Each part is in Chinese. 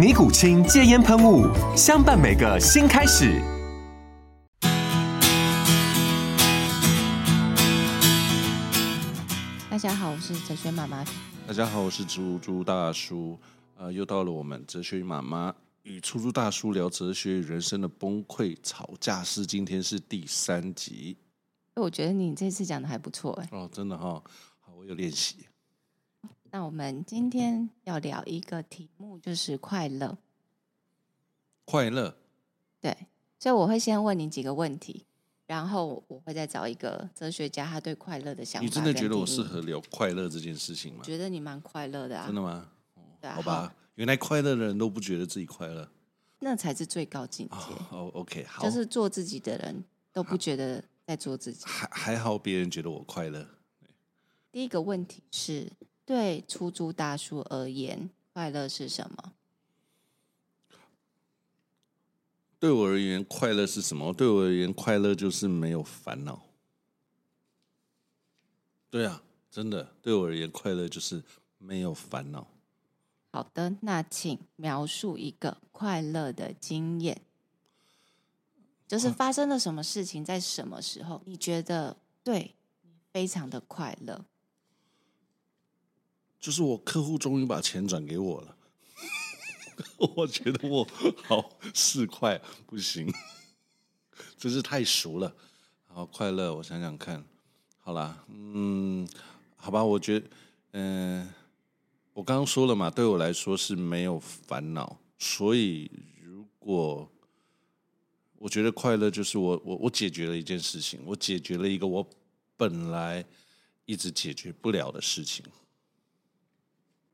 尼古清戒烟喷雾，相伴每个新开始。大家好，我是哲学妈妈。大家好，我是猪猪大叔。呃，又到了我们哲学妈妈与猪猪大叔聊哲学与人生的崩溃吵架是。今天是第三集。我觉得你这次讲的还不错，哎。哦，真的哈、哦，好，我有练习。那我们今天要聊一个题目，就是快乐。快乐，对，所以我会先问你几个问题，然后我会再找一个哲学家，他对快乐的想法。你真的觉得我适合聊快乐这件事情吗？我觉得你蛮快乐的啊。真的吗？对啊。好吧，原来快乐的人都不觉得自己快乐，那才是最高境界。哦，OK，好，就是做自己的人都不觉得在做自己。还还好，别人觉得我快乐。第一个问题是。对出租大叔而言，快乐是什么？对我而言，快乐是什么？对我而言，快乐就是没有烦恼。对啊，真的，对我而言，快乐就是没有烦恼。好的，那请描述一个快乐的经验，就是发生了什么事情，在什么时候，你觉得对，非常的快乐。就是我客户终于把钱转给我了，我觉得我好市侩，不行，真是太熟了，好快乐。我想想看，好啦，嗯，好吧，我觉，嗯、我刚刚说了嘛，对我来说是没有烦恼，所以如果我觉得快乐，就是我我我解决了一件事情，我解决了一个我本来一直解决不了的事情。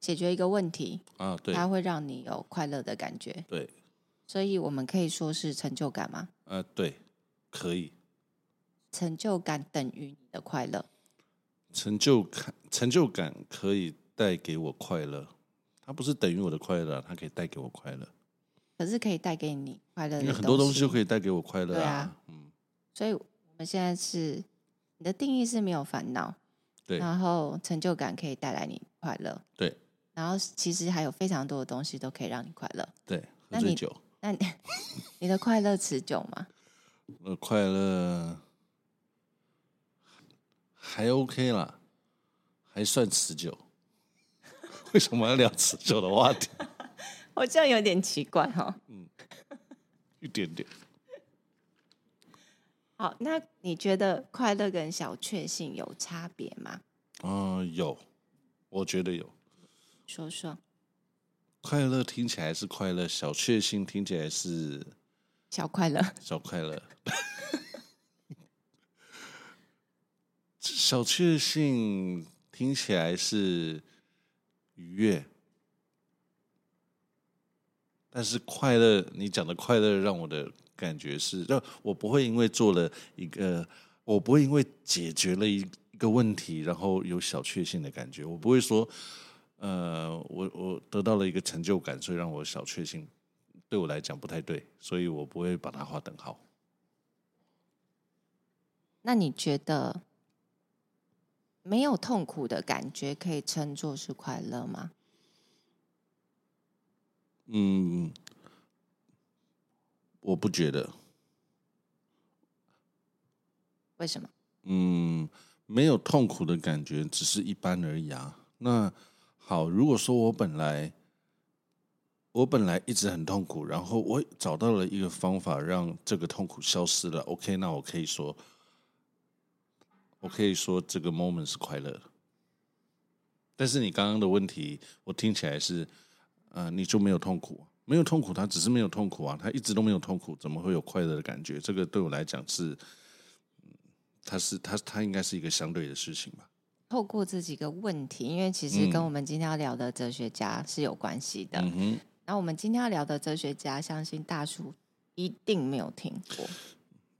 解决一个问题啊，对，它会让你有快乐的感觉，对，所以我们可以说是成就感吗？呃，对，可以。成就感等于你的快乐。成就感，成就感可以带给我快乐，它不是等于我的快乐，它可以带给我快乐。可是可以带给你快乐的，因为很多东西都可以带给我快乐啊。对啊，嗯，所以我们现在是你的定义是没有烦恼，对，然后成就感可以带来你快乐，对。然后其实还有非常多的东西都可以让你快乐。对，喝醉酒。那你，那 你，的快乐持久吗？我的快乐还 OK 啦，还算持久。为什么要聊持久的话题？我这样有点奇怪哈、哦。嗯，一点点。好，那你觉得快乐跟小确幸有差别吗？嗯、呃，有，我觉得有。说说，快乐听起来是快乐，小确幸听起来是小快乐，小快乐。小确幸听起来是愉悦，但是快乐，你讲的快乐让我的感觉是，让我不会因为做了一个，我不会因为解决了一一个问题，然后有小确幸的感觉，我不会说。呃，我我得到了一个成就感，所以让我小确幸，对我来讲不太对，所以我不会把它划等号。那你觉得没有痛苦的感觉可以称作是快乐吗？嗯，我不觉得。为什么？嗯，没有痛苦的感觉只是一般而已啊。那好，如果说我本来我本来一直很痛苦，然后我找到了一个方法让这个痛苦消失了。OK，那我可以说，我可以说这个 moment 是快乐的。但是你刚刚的问题，我听起来是，呃，你就没有痛苦，没有痛苦，他只是没有痛苦啊，他一直都没有痛苦，怎么会有快乐的感觉？这个对我来讲是，他是他他应该是一个相对的事情吧。透过这几个问题，因为其实跟我们今天要聊的哲学家是有关系的。嗯然后我们今天要聊的哲学家，相信大叔一定没有听过。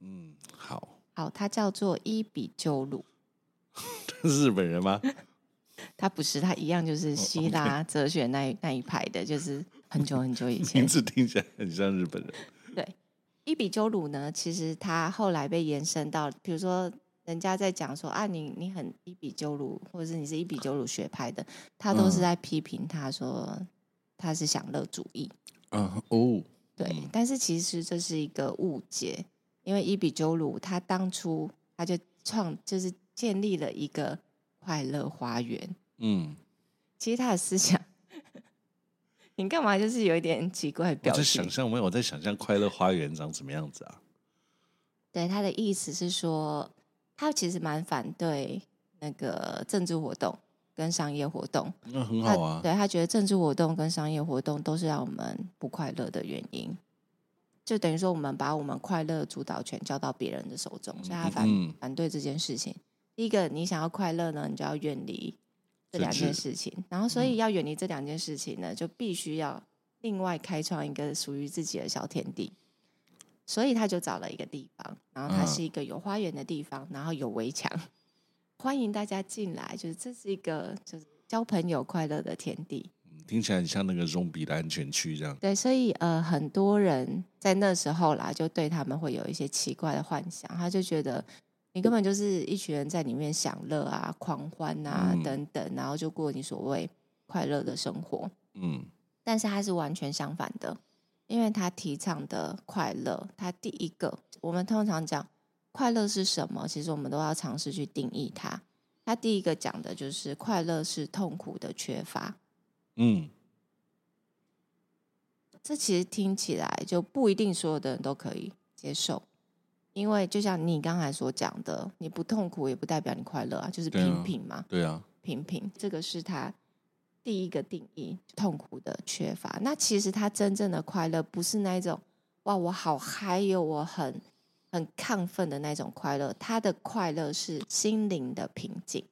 嗯，好，好，他叫做伊比鸠鲁。他是日本人吗？他不是，他一样就是希腊哲学那一那一派的，就是很久很久以前。名字听起来很像日本人。对，伊比鸠鲁呢，其实他后来被延伸到，比如说人家在讲说啊，你你很伊比鸠鲁，或者是你是一比鸠鲁学派的，他都是在批评他说。他是享乐主义，啊哦，对，但是其实这是一个误解，因为伊比鸠鲁他当初他就创就是建立了一个快乐花园，嗯，其实他的思想，你干嘛就是有一点奇怪的表情？我在想象，没有我在想象快乐花园长什么样子啊？对，他的意思是说，他其实蛮反对那个政治活动。跟商业活动，那很好啊。他对他觉得政治活动跟商业活动都是让我们不快乐的原因，就等于说我们把我们快乐主导权交到别人的手中，所以他反、嗯、反对这件事情。第一个，你想要快乐呢，你就要远离这两件事情。然后，所以要远离这两件事情呢，就必须要另外开创一个属于自己的小天地。所以他就找了一个地方，然后它是一个有花园的地方，然后有围墙。欢迎大家进来，就是这是一个就是交朋友快乐的天地。听起来很像那个隆比的安全区这样。对，所以呃，很多人在那时候啦，就对他们会有一些奇怪的幻想，他就觉得你根本就是一群人在里面享乐啊、狂欢啊、嗯、等等，然后就过你所谓快乐的生活。嗯，但是他是完全相反的，因为他提倡的快乐，他第一个，我们通常讲。快乐是什么？其实我们都要尝试去定义它。他第一个讲的就是快乐是痛苦的缺乏。嗯，这其实听起来就不一定所有的人都可以接受，因为就像你刚才所讲的，你不痛苦也不代表你快乐啊，就是平平嘛。对啊，平平，这个是他第一个定义痛苦的缺乏。那其实他真正的快乐不是那种哇，我好嗨哟，我很。很亢奋的那种快乐，他的快乐是心灵的平静，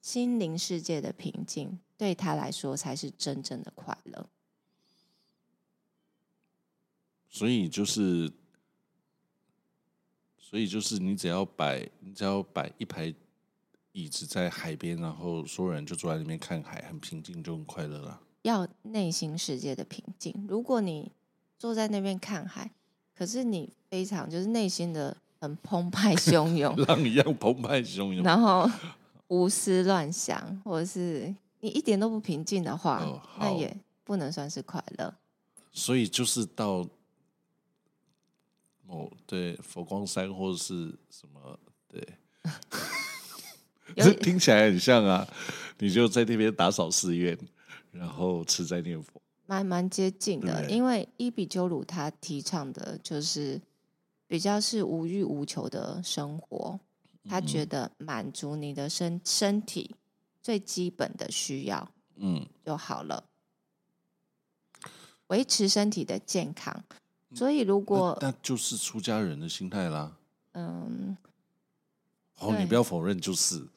心灵世界的平静对他来说才是真正的快乐。所以就是，所以就是你只要摆，你只要摆一排椅子在海边，然后所有人就坐在那边看海，很平静，就很快乐了。要内心世界的平静。如果你坐在那边看海，可是你非常就是内心的很澎湃汹涌，浪一样澎湃汹涌，然后胡思乱想，或者是你一点都不平静的话，哦、那也不能算是快乐。所以就是到哦，对，佛光山或者是什么，对，这听起来很像啊。你就在那边打扫寺院，然后吃斋念佛。蛮蛮接近的，因为伊比鸠鲁他提倡的就是比较是无欲无求的生活，他觉得满足你的身身体最基本的需要，嗯，就好了，维持身体的健康。所以如果那就是出家人的心态啦，嗯，哦，你不要否认，就是。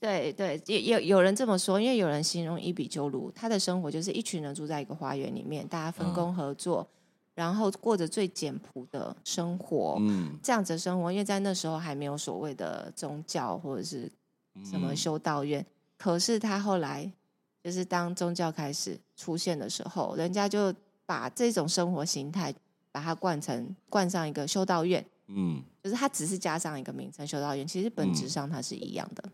对对，也有有人这么说，因为有人形容伊比鸠鲁，他的生活就是一群人住在一个花园里面，大家分工合作，嗯、然后过着最简朴的生活。嗯，这样子的生活，因为在那时候还没有所谓的宗教或者是什么修道院，嗯、可是他后来就是当宗教开始出现的时候，人家就把这种生活形态把它冠成冠上一个修道院。嗯，就是他只是加上一个名称修道院，其实本质上它是一样的。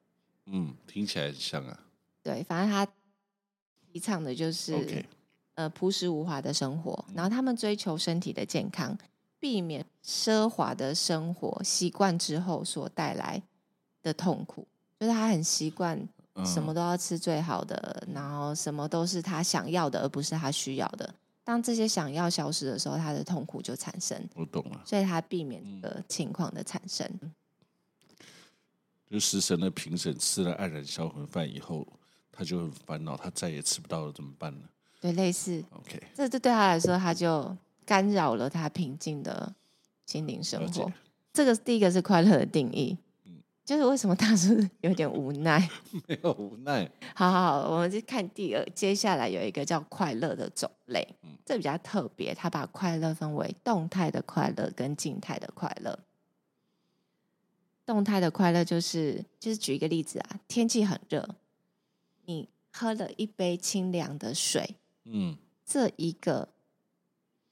嗯，听起来很像啊。对，反正他提倡的就是，Okay. 呃，朴实无华的生活。然后他们追求身体的健康，避免奢华的生活习惯之后所带来的痛苦。就是他很习惯什么都要吃最好的，嗯、然后什么都是他想要的，而不是他需要的。当这些想要消失的时候，他的痛苦就产生。我懂了，所以他避免这个情况的产生。嗯、就食神的评审吃了黯然销魂饭以后，他就很烦恼，他再也吃不到了，怎么办呢？对，类似。OK，这这对他来说，他就干扰了他平静的心灵生活。这个第一个是快乐的定义。就是为什么他是 有点无奈？没有无奈。好好好，我们就看第二。接下来有一个叫快乐的种类，嗯，这比较特别。他把快乐分为动态的快乐跟静态的快乐。动态的快乐就是，就是举一个例子啊，天气很热，你喝了一杯清凉的水，嗯，这一个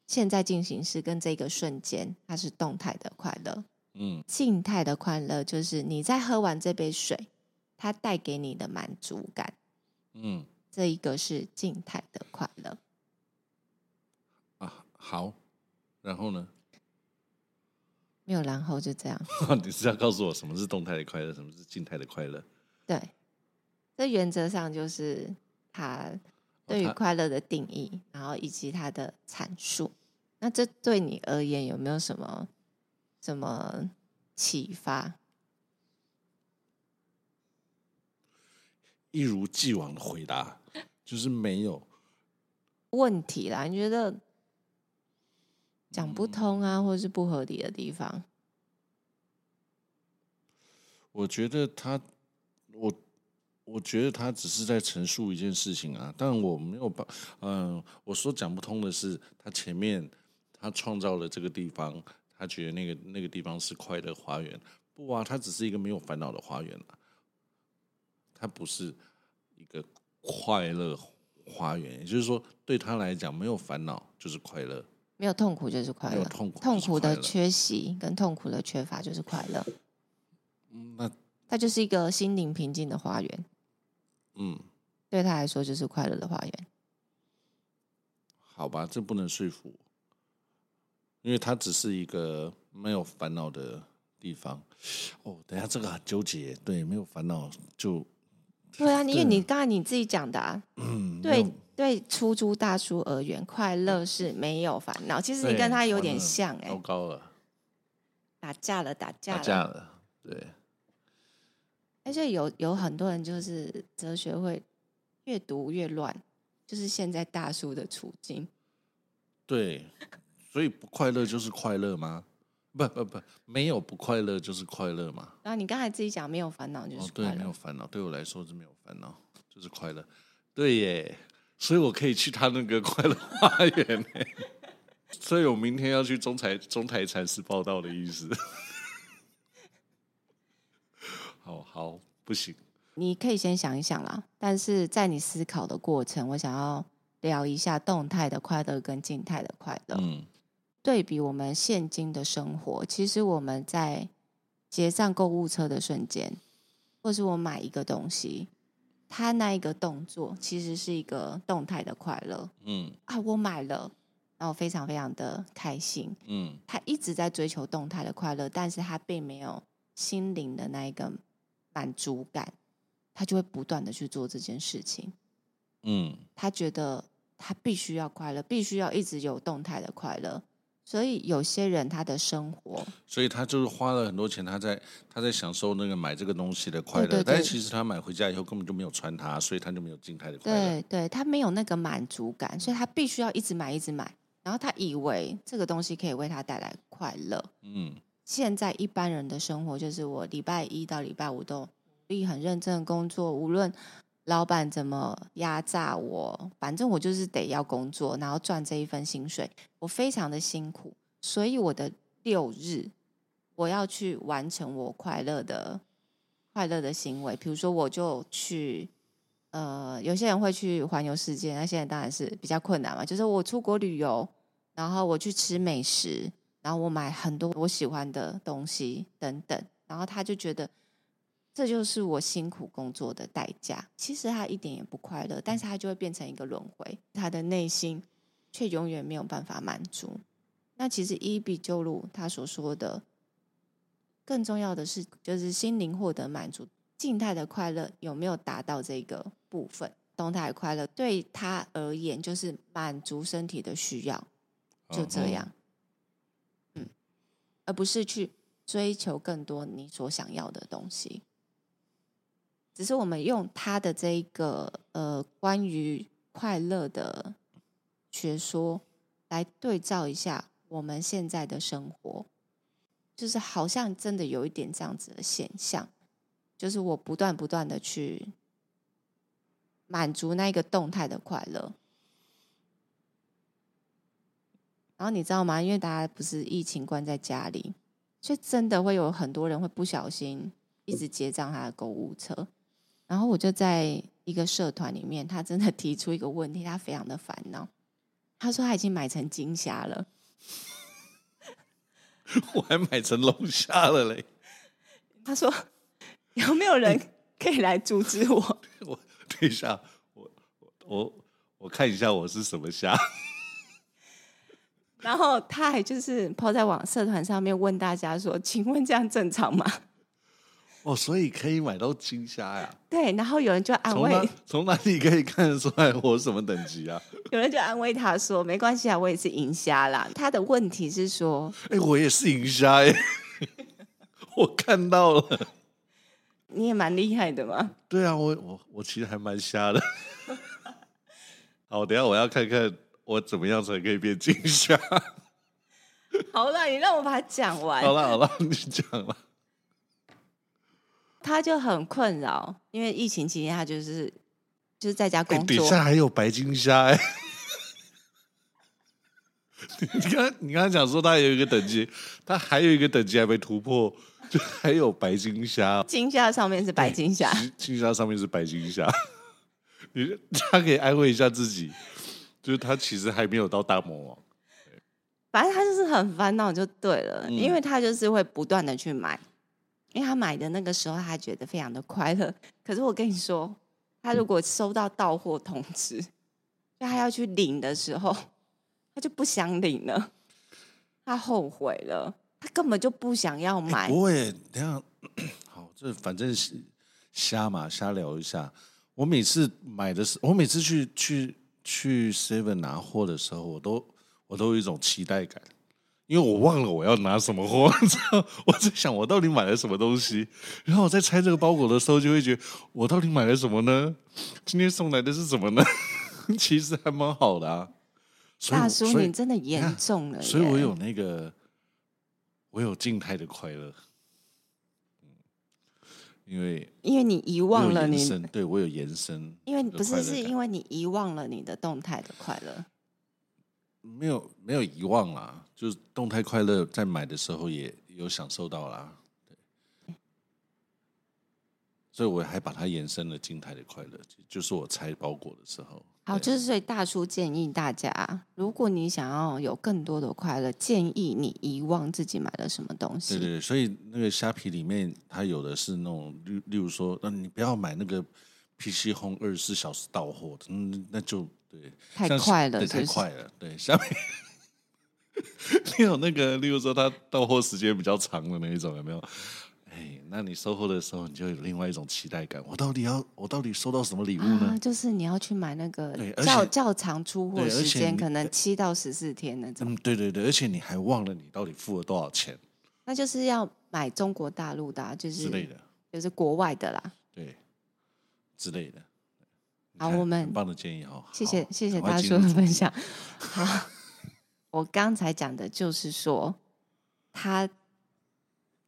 现在进行时跟这个瞬间，它是动态的快乐。嗯，静态的快乐就是你在喝完这杯水，它带给你的满足感。嗯，这一个是静态的快乐。啊，好，然后呢？没有然后，就这样。你是要告诉我什么是动态的快乐，什么是静态的快乐？对，这原则上就是他对于快乐的定义，然后以及他的阐述。那这对你而言有没有什么？怎么启发？一如既往的回答，就是没有 问题啦。你觉得讲不通啊，或者是不合理的地方？我觉得他，我我觉得他只是在陈述一件事情啊，但我没有把，嗯，我说讲不通的是，他前面他创造了这个地方。他觉得那个那个地方是快乐花园，不啊，它只是一个没有烦恼的花园啊，它不是一个快乐花园。也就是说，对他来讲，没有烦恼就是快乐，没有痛苦就是快乐，痛苦，痛苦的缺席跟痛苦的缺乏就是快乐。嗯，那它就是一个心灵平静的花园。嗯，对他来说就是快乐的花园。好吧，这不能说服我。因为它只是一个没有烦恼的地方，哦，等下这个很纠结，对，没有烦恼就，对啊，因为你刚才你自己讲的啊，嗯，对对，出租大叔而言，快乐是没有烦恼，其实你跟他有点像，哎，糟糕了，打架了，打架了，打架了，对，而且有有很多人就是哲学会越读越乱，就是现在大叔的处境，对。所以不快乐就是快乐吗？不不不，没有不快乐就是快乐吗？啊，你刚才自己讲没有烦恼就是快乐。哦，对，没有烦恼，对我来说是没有烦恼就是快乐，对耶，所以我可以去他那个快乐花园。所以我明天要去中台中台禅寺报道的意思。好好，不行，你可以先想一想啦。但是在你思考的过程，我想要聊一下动态的快乐跟静态的快乐。嗯。对比我们现今的生活，其实我们在结账购物车的瞬间，或是我买一个东西，他那一个动作其实是一个动态的快乐。嗯，啊，我买了，然后非常非常的开心。嗯，他一直在追求动态的快乐，但是他并没有心灵的那一个满足感，他就会不断的去做这件事情。嗯，他觉得他必须要快乐，必须要一直有动态的快乐。所以有些人他的生活，所以他就是花了很多钱，他在他在享受那个买这个东西的快乐，对对对，但是其实他买回家以后根本就没有穿它，所以他就没有静态的快乐。对对，他没有那个满足感，所以他必须要一直买一直买，然后他以为这个东西可以为他带来快乐。嗯，现在一般人的生活就是我礼拜一到礼拜五都努力很认真的工作，无论。老板怎么压榨我？反正我就是得要工作，然后赚这一份薪水。我非常的辛苦，所以我的六日我要去完成我快乐的快乐的行为。比如说，我就去呃，有些人会去环游世界，那现在当然是比较困难嘛。就是我出国旅游，然后我去吃美食，然后我买很多我喜欢的东西等等，然后他就觉得。这就是我辛苦工作的代价。其实他一点也不快乐，但是他就会变成一个轮回，他的内心却永远没有办法满足。那其实伊比鸠鲁他所说的，更重要的是，就是心灵获得满足。静静态的快乐有没有达到这个部分？动态快乐对他而言就是满足身体的需要，就这样。嗯，而不是去追求更多你所想要的东西。只是我们用他的这一个呃关于快乐的学说来对照一下我们现在的生活，就是好像真的有一点这样子的现象，就是我不断不断的去。满足那个动态的快乐，然后你知道吗？因为大家不是疫情关在家里，所以真的会有很多人会不小心一直结账他的购物车。然后我就在一个社团里面，他真的提出一个问题，他非常的烦恼。他说他已经买成金虾了，我还买成龙虾了嘞。他说有没有人可以来阻止我？我。等一下，我我我看一下我是什么虾。然后他还就是抛在网社团上面问大家说：“请问这样正常吗？”哦，所以可以买到金虾呀？对，然后有人就安慰：“从哪，里可以看得出来我什么等级啊？” 有人就安慰他说：“没关系啊，我也是银虾啦。”他的问题是说：“哎，我也是银虾哎，我看到了。”你也蛮厉害的嘛？对啊，我我我其实还蛮瞎的。好，等下我要看看我怎么样才可以变金虾。好了，你让我把它讲完。好了好了，你讲了。他就很困扰，因为疫情期间他就是就是在家工作。底下还有白金虾哎！你刚你刚刚讲说他有一个等级，他还有一个等级还没突破。就还有白金虾，金虾上面是白金虾，金虾上面是白金虾。你 他可以安慰一下自己，就是他其实还没有到大魔王。反正他就是很烦恼就对了，嗯、因为他就是会不断的去买，因为他买的那个时候他觉得非常的快乐。可是我跟你说，他如果收到到货通知，就他要去领的时候，他就不想领了，他后悔了。他根本就不想要买。欸、不会，等下，好，这反正是瞎嘛，瞎聊一下。我每次买的时候，我每次去去去 Seven 拿货的时候，我都我都有一种期待感，因为我忘了我要拿什么货，我在想我到底买了什么东西，然后我在拆这个包裹的时候，就会觉得我到底买了什么呢？今天送来的是什么呢？其实还蛮好的啊。大叔，你真的严重了，所以我有那个。我有静态的快乐，因为因为你遗忘了你，对我有延伸，因为不是是因为你遗忘了你的动态的快乐，没有没有遗忘啦，就是动态快乐在买的时候也有享受到啦，对，所以我还把它延伸了静态的快乐，就是我拆包裹的时候。好，就是所以大叔建议大家，如果你想要有更多的快乐，建议你遗忘自己买了什么东西。对对，所以那个虾皮里面，它有的是那种，例例如说，那你不要买那个 PC Home 二十四小时到货的，嗯，那就对，太快了，太快了，对，虾皮。你有那个，例如说，它到货时间比较长的那一种，有没有？哎，那你收货的时候，你就有另外一种期待感。我到底要，我到底收到什么礼物呢？啊，就是你要去买那个较较长出货时间，可能七到十四天那种。嗯，对对对，而且你还忘了你到底付了多少钱。那就是要买中国大陆的啊，就是之类的，就是国外的啦。对，之类的。好，我们很棒的建议哦，谢谢谢谢大叔的分享。好，我刚才讲的就是说他。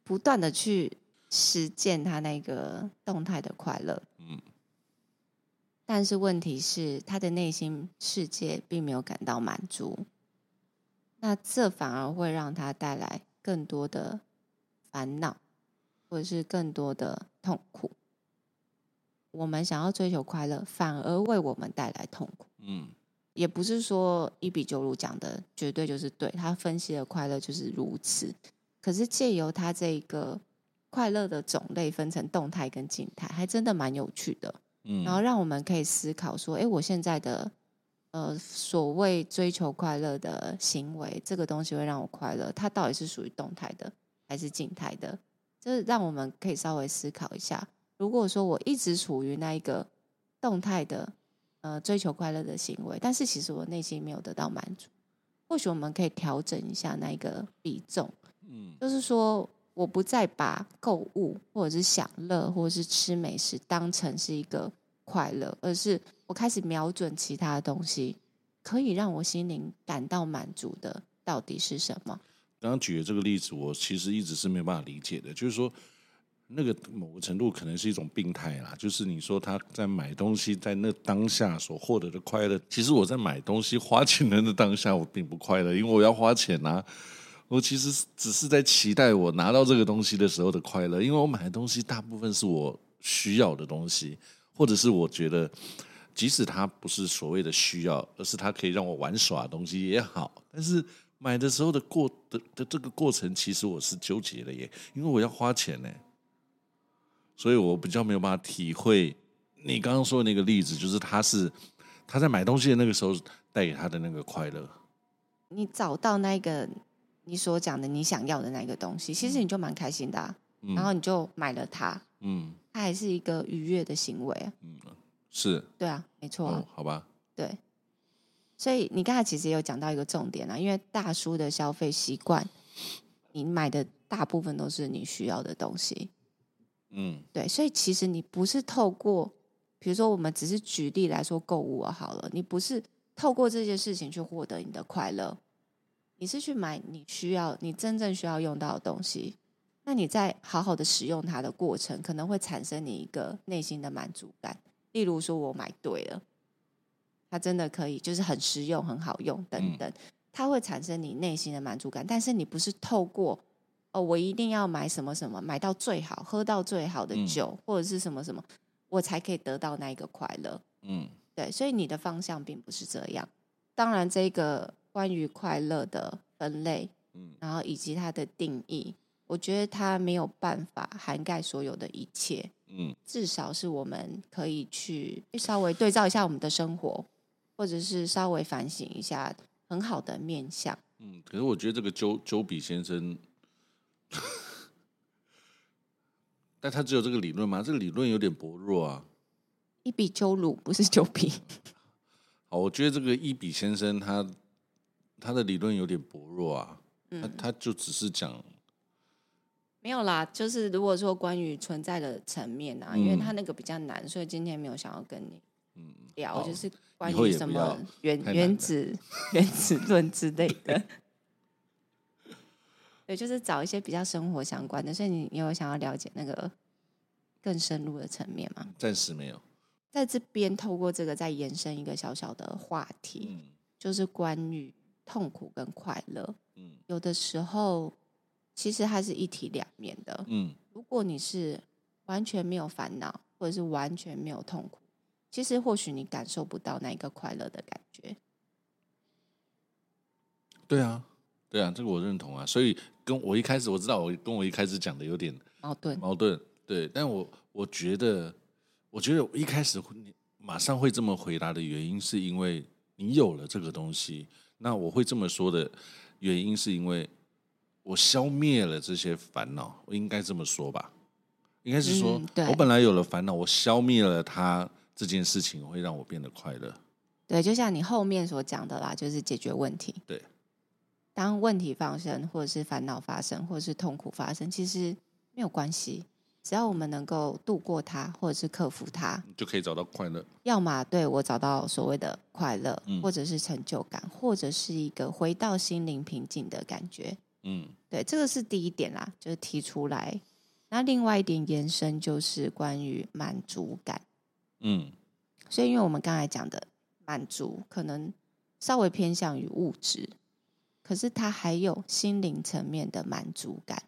不断的去实践他那个动态的快乐，嗯，但是问题是他的内心世界并没有感到满足，那这反而会让他带来更多的烦恼，或者是更多的痛苦。我们想要追求快乐，反而为我们带来痛苦。嗯，也不是说一比九如讲的绝对就是对，他分析的快乐就是如此。可是借由他这个快乐的种类分成动态跟静态，还真的蛮有趣的。嗯，然后让我们可以思考说，哎，我现在的呃所谓追求快乐的行为，这个东西会让我快乐，它到底是属于动态的还是静态的？就是让我们可以稍微思考一下，如果说我一直处于那一个动态的呃追求快乐的行为，但是其实我内心没有得到满足，或许我们可以调整一下那个比重，嗯，就是说我不再把购物或者是享乐或者是吃美食当成是一个快乐，而是我开始瞄准其他的东西，可以让我心灵感到满足的到底是什么？刚刚举的这个例子，我其实一直是没有办法理解的。就是说，那个某个程度可能是一种病态啦。就是你说他在买东西，在那当下所获得的快乐，其实我在买东西花钱的那当下，我并不快乐，因为我要花钱呐。我其实只是在期待我拿到这个东西的时候的快乐，因为我买的东西大部分是我需要的东西，或者是我觉得，即使它不是所谓的需要，而是它可以让我玩耍的东西也好，但是。买的时候的过的的这个过程，其实我是纠结的耶，因为我要花钱呢，所以我比较没有办法体会你刚刚说的那个例子，就是他是他在买东西的那个时候带给他的那个快乐。你找到那个你所讲的你想要的那个东西，其实你就蛮开心的啊，嗯，然后你就买了它，嗯，它还是一个愉悦的行为。啊，嗯，是，对啊，没错，哦，好吧，对。所以你刚才其实也有讲到一个重点啊，因为大叔的消费习惯，你买的大部分都是你需要的东西，嗯，对，所以其实你不是透过，比如说我们只是举例来说购物好了，你不是透过这件事情去获得你的快乐，你是去买你需要、你真正需要用到的东西，那你在好好的使用它的过程，可能会产生你一个内心的满足感，例如说我买对了。它真的可以，就是很实用、很好用等等，它会产生你内心的满足感。但是你不是透过哦，我一定要买什么什么，买到最好、喝到最好的酒，嗯、或者是什么什么，我才可以得到那一个快乐。嗯，对，所以你的方向并不是这样。当然，这个关于快乐的分类，嗯，然后以及它的定义，我觉得它没有办法涵盖所有的一切。嗯，至少是我们可以去稍微对照一下我们的生活。或者是稍微反省一下，很好的面相。嗯，可是我觉得这个周周比先生，但他只有这个理论吗？这个理论有点薄弱啊。一比九鲁不是九比。好，我觉得这个伊比先生他他的理论有点薄弱啊。嗯，他他就只是讲没有啦，就是如果说关于存在的层面啊，嗯，因为他那个比较难，所以今天没有想要跟你聊，就是。关于什么原原子 原子论之类的，对，就是找一些比较生活相关的。所以你有想要了解那个更深入的层面吗？暂时没有。在这边透过这个再延伸一个小小的话题，嗯、就是关于痛苦跟快乐。嗯，有的时候其实它是一体两面的。嗯，如果你是完全没有烦恼，或者是完全没有痛苦。其实或许你感受不到那一个快乐的感觉。对啊，对啊，这个我认同啊。所以跟我一开始我知道，我跟我一开始讲的有点矛盾。矛盾，对。但我我觉得，我觉得我一开始你马上会这么回答的原因，是因为你有了这个东西。那我会这么说的原因，是因为我消灭了这些烦恼。我应该这么说吧？应该是说，嗯、我本来有了烦恼，我消灭了它。这件事情会让我变得快乐。对，就像你后面所讲的啦，就是解决问题。对，当问题发生，或者是烦恼发生，或者是痛苦发生，其实没有关系，只要我们能够度过它，或者是克服它，就可以找到快乐。要么对我找到所谓的快乐，嗯，或者是成就感，或者是一个回到心灵平静的感觉。嗯，对，这个是第一点啦，就是提出来。那另外一点延伸就是关于满足感。嗯，所以因为我们刚才讲的满足，可能稍微偏向于物质，可是他还有心灵层面的满足感，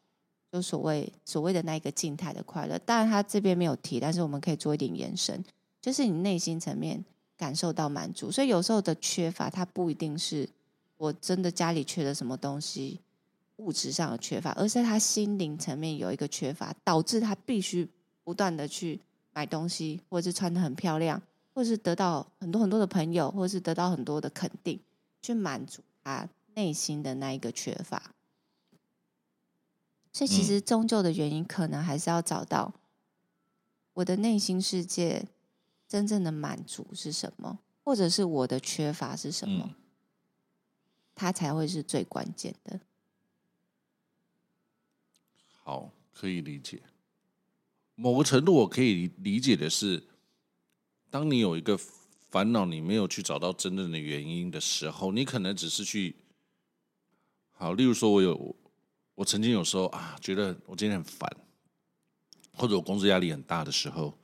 就所谓所谓的那一个静态的快乐。当然他这边没有提，但是我们可以做一点延伸，就是你内心层面感受到满足。所以有时候的缺乏，它不一定是我真的家里缺了什么东西，物质上的缺乏，而是他心灵层面有一个缺乏，导致他必须不断的去。买东西，或者是穿得很漂亮，或者是得到很多很多的朋友，或者是得到很多的肯定，去满足他内心的那一个缺乏。所以，其实终究的原因，可能还是要找到我的内心世界真正的满足是什么，或者是我的缺乏是什么，嗯、它才会是最关键的。好，可以理解。某个程度，我可以理解的是，当你有一个烦恼，你没有去找到真正的原因的时候，你可能只是去，好，例如说，我有，我曾经有时候啊，觉得我今天很烦，或者我工作压力很大的时候，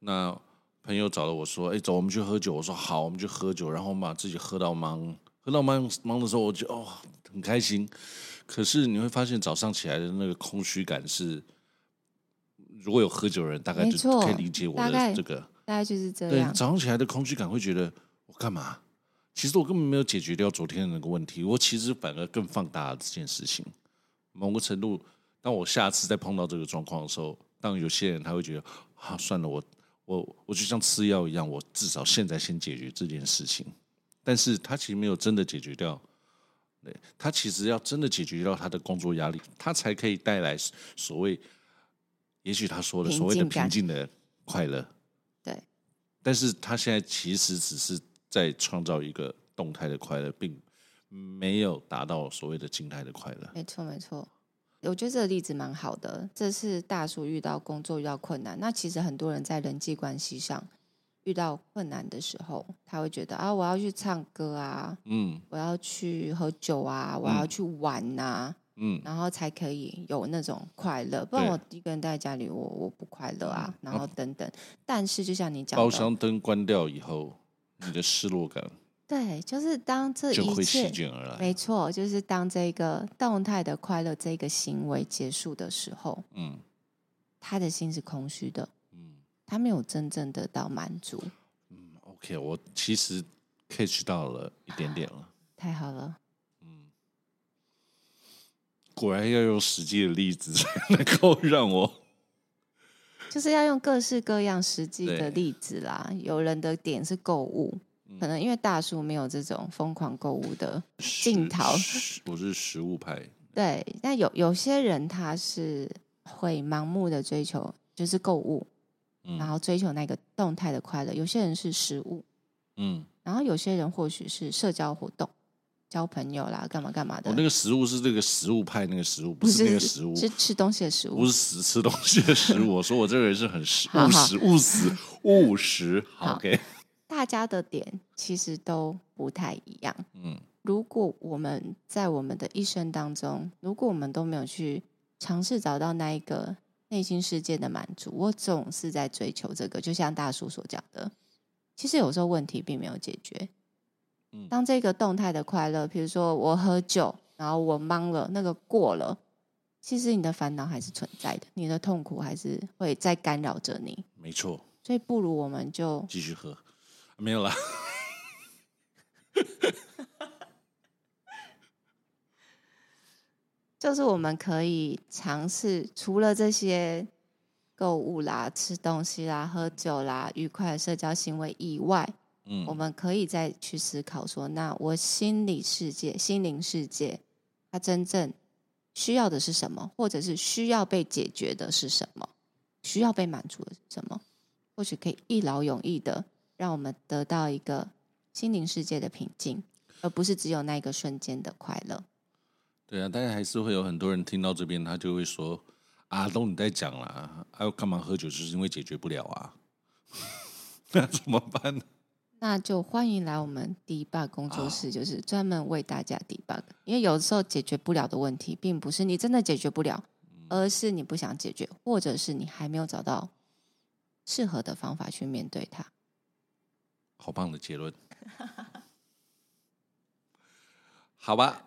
那朋友找了我说，哎，走，我们去喝酒。我说好，我们去喝酒，然后我们把自己喝到忙，喝到忙忙的时候，我就哦，很开心。可是你会发现，早上起来的那个空虚感是。如果有喝酒的人，大概就可以理解我的这个，大概，大概就是这样。对，早上起来的空虚感会觉得我干嘛？其实我根本没有解决掉昨天的那个问题，我其实反而更放大了这件事情。某个程度，当我下次再碰到这个状况的时候，当有些人他会觉得啊，算了，我我我就像吃药一样，我至少现在先解决这件事情。但是他其实没有真的解决掉，对，他其实要真的解决掉他的工作压力，他才可以带来所谓。也许他说的所谓的平静的快乐，对，但是他现在其实只是在创造一个动态的快乐，并没有达到所谓的静态的快乐。没错，没错，我觉得这个例子蛮好的。这是大叔遇到工作遇到困难，那其实很多人在人际关系上遇到困难的时候，他会觉得啊，我要去唱歌啊，嗯，我要去喝酒啊，我要去玩呐、啊。嗯嗯，然后才可以有那种快乐，不然我一个人待在家里，我我不快乐啊。然后等等，但是就像你讲的，包厢灯关掉以后，你的失落感，对，就是当这一切就会席卷而来。没错，就是当这个动态的快乐这个行为结束的时候，嗯，他的心是空虚的，嗯，他没有真正得到满足。嗯，OK，我其实 catch 到了一点点了，太好了。果然要用实际的例子才能够让我，就是要用各式各样实际的例子啦。有人的点是购物，可能因为大叔没有这种疯狂购物的镜头，我是实物派。对，但有有些人他是会盲目的追求，就是购物，然后追求那个动态的快乐。有些人是食物，嗯，然后有些人或许是社交活动。交朋友啦，干嘛干嘛的？我那个食物是这个食物派那个食物，不是那个食物，是吃东西的食物，不是死吃东西的食物。我说我这个人是很实务实、务实、务实。OK，大家的点其实都不太一样。嗯，如果我们在我们的一生当中，如果我们都没有去尝试找到那一个内心世界的满足，我总是在追求这个。就像大叔所讲的，其实有时候问题并没有解决。当这个动态的快乐，比如说我喝酒，然后我忙了，那个过了，其实你的烦恼还是存在的，你的痛苦还是会再干扰着你。没错，所以不如我们就继续喝，没有啦。就是我们可以尝试，除了这些购物啦、吃东西啦、喝酒啦、愉快的社交行为以外。嗯，我们可以再去思考说，那我心理世界、心灵世界，它真正需要的是什么，或者是需要被解决的是什么，需要被满足的是什么？或许可以一劳永逸的让我们得到一个心灵世界的平静，而不是只有那一个瞬间的快乐。对啊，但是还是会有很多人听到这边，他就会说：“啊，都你在讲啦，还要干嘛喝酒？就是因为解决不了啊，那怎么办呢？”那就欢迎来我们 Debug 工作室，就是专门为大家 Debug。因为有时候解决不了的问题，并不是你真的解决不了，而是你不想解决，或者是你还没有找到适合的方法去面对它。好棒的结论，好吧。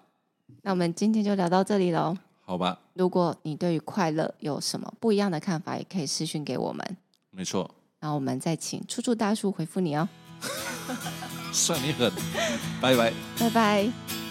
那我们今天就聊到这里喽。好吧。如果你对于快乐有什么不一样的看法，也可以私讯给我们。没错。那我们再请处处大叔回复你哦。算你狠，拜拜，拜拜。